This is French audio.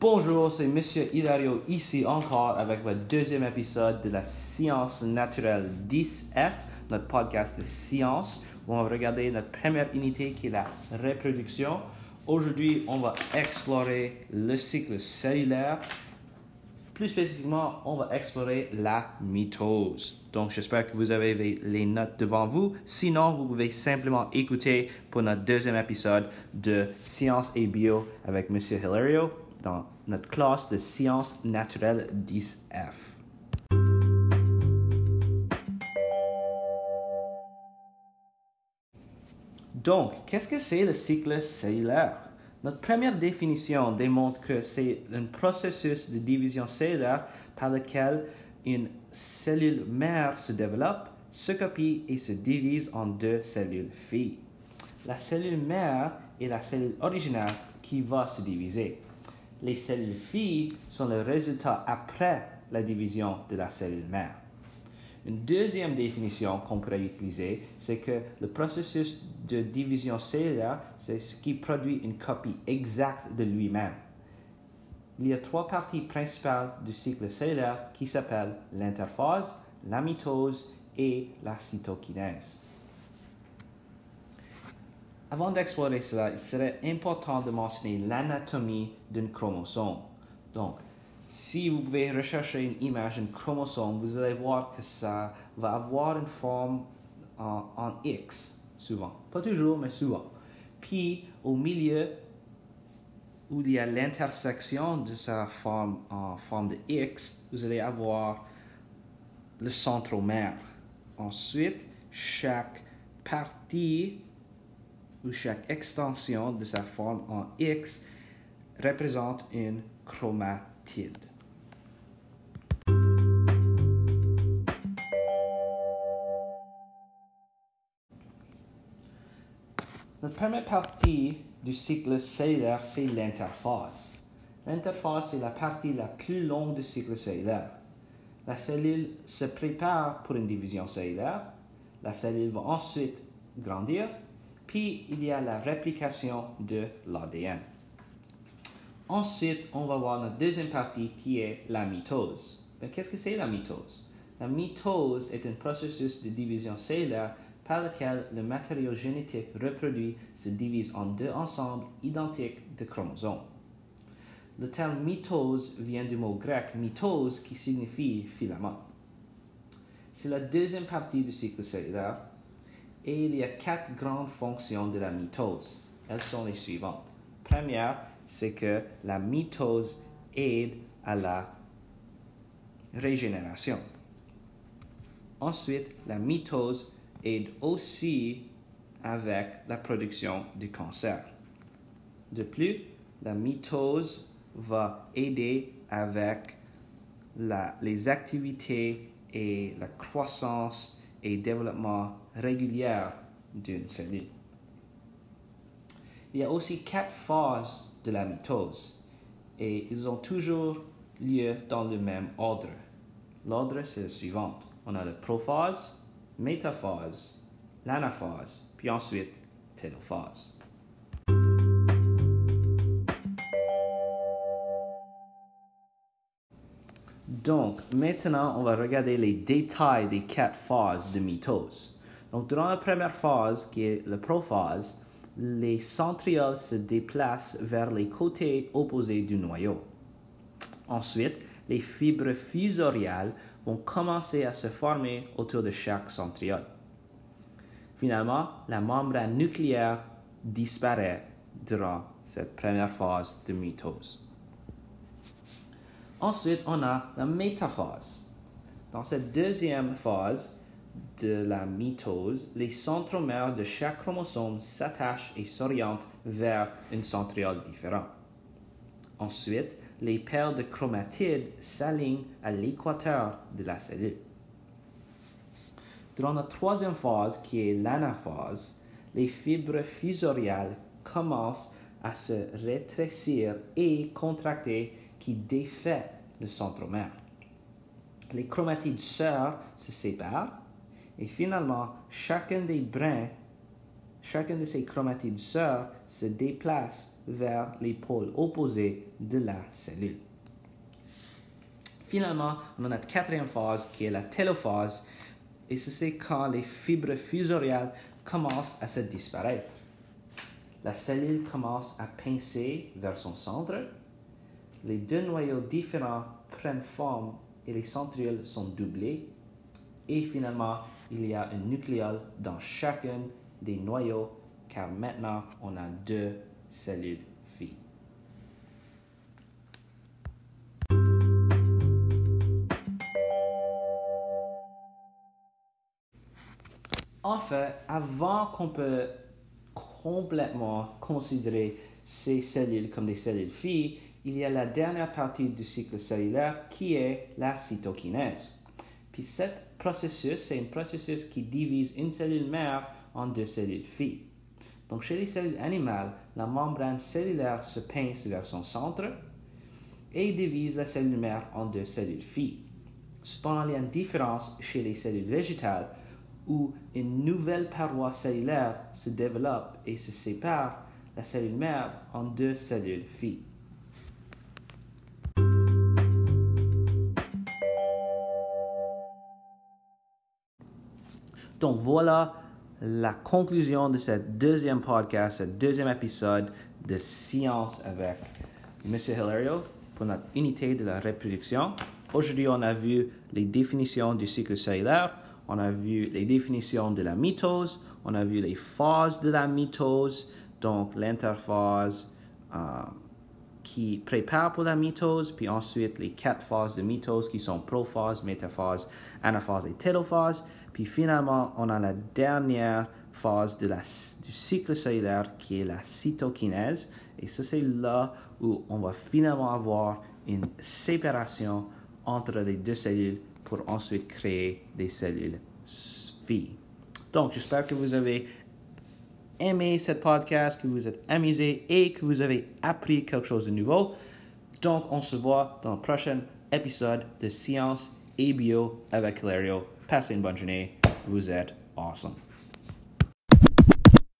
Bonjour, c'est Monsieur Hilario ici encore avec votre deuxième épisode de la science naturelle 10F, notre podcast de science, on va regarder notre première unité qui est la reproduction. Aujourd'hui, on va explorer le cycle cellulaire. Plus spécifiquement, on va explorer la mitose. Donc, j'espère que vous avez les notes devant vous. Sinon, vous pouvez simplement écouter pour notre deuxième épisode de Science et Bio avec Monsieur Hilario dans notre classe de sciences naturelles 10F. Donc, qu'est-ce que c'est le cycle cellulaire? Notre première définition démontre que c'est un processus de division cellulaire par lequel une cellule mère se développe, se copie et se divise en deux cellules filles. La cellule mère est la cellule originale qui va se diviser les cellules filles sont le résultat après la division de la cellule mère. Une deuxième définition qu'on pourrait utiliser, c'est que le processus de division cellulaire, c'est ce qui produit une copie exacte de lui-même. Il y a trois parties principales du cycle cellulaire qui s'appellent l'interphase, la mitose et la cytokinèse. Avant d'explorer cela, il serait important de mentionner l'anatomie d'un chromosome. Donc, si vous pouvez rechercher une image d'un chromosome, vous allez voir que ça va avoir une forme en, X, souvent. Pas toujours, mais souvent. Puis, au milieu, où il y a l'intersection de sa forme en forme de X, vous allez avoir le centromère. Ensuite, chaque partie où chaque extension de sa forme en X représente une chromatide. Notre première partie du cycle cellulaire, c'est l'interphase. L'interphase est la partie la plus longue du cycle cellulaire. La cellule se prépare pour une division cellulaire. La cellule va ensuite grandir puis il y a la réplication de l'ADN. Ensuite, on va voir la deuxième partie qui est la mitose. Mais qu'est-ce que c'est la mitose? La mitose est un processus de division cellulaire par lequel le matériau génétique reproduit se divise en deux ensembles identiques de chromosomes. Le terme mitose vient du mot grec mitose qui signifie filament. C'est la deuxième partie du cycle cellulaire et il y a quatre grandes fonctions de la mitose. Elles sont les suivantes. Première, c'est que la mitose aide à la régénération. Ensuite, la mitose aide aussi avec la production du cancer. De plus, la mitose va aider avec les activités et la croissance et développement régulière d'une cellule. Il y a aussi quatre phases de la mitose et ils ont toujours lieu dans le même ordre. L'ordre c'est le suivant. On a la prophase, métaphase, l'anaphase, puis ensuite télophase. Donc, maintenant, on va regarder les détails des quatre phases de mitose. Donc, durant la première phase, qui est la prophase, les centrioles se déplacent vers les côtés opposés du noyau. Ensuite, les fibres fusoriales vont commencer à se former autour de chaque centriole. Finalement, la membrane nucléaire disparaît durant cette première phase de mitose. Ensuite, on a la métaphase. Dans cette deuxième phase de la mitose, les centromères de chaque chromosome s'attachent et s'orientent vers une centriole différente. Ensuite, les paires de chromatides s'alignent à l'équateur de la cellule. Durant la troisième phase, qui est l'anaphase, les fibres fusoriales commencent à se rétrécir et contracter qui défait le centromère. Les chromatides sœurs se séparent et finalement chacun des brins chacune de ces chromatides sœurs se déplace vers les pôles opposés de la cellule. Finalement, on a notre quatrième phase qui est la télophase, et c'est quand les fibres fusoriales commencent à se disparaître. La cellule commence à pincer vers son centre. Les deux noyaux différents prennent forme et les centrioles sont doublées. Et finalement, il y a un nucléole dans chacun des noyaux car maintenant on a deux cellules filles. Enfin, avant qu'on peut complètement considérer ces cellules comme des cellules filles, il y a la dernière partie du cycle cellulaire qui est la cytokinèse. Puis ce processus, c'est un processus qui divise une cellule mère en deux cellules filles. Donc chez les cellules animales, la membrane cellulaire se pince vers son centre et divise la cellule mère en deux cellules filles. Cependant, il y a une différence chez les cellules végétales où une nouvelle paroi cellulaire se développe et se sépare la cellule mère en deux cellules filles. Donc voilà la conclusion de ce deuxième podcast, ce deuxième épisode de Science avec M. Hilario pour notre unité de la reproduction. Aujourd'hui, on a vu les définitions du cycle cellulaire, on a vu les définitions de la mitose, on a vu les phases de la mitose, donc l'interphase euh, qui prépare pour la mitose, puis ensuite les quatre phases de mitose qui sont prophase, métaphase, anaphase et télophase. Puis finalement, on a la dernière phase de la, du cycle cellulaire qui est la cytokinèse. Et ça, c'est là où on va finalement avoir une séparation entre les deux cellules pour ensuite créer des cellules filles. Donc, j'espère que vous avez aimé ce podcast, que vous êtes amusé et que vous avez appris quelque chose de nouveau. Donc, on se voit dans le prochain épisode de Science et Bio avec Hilario. Passez une bonne journée. Vous êtes awesome.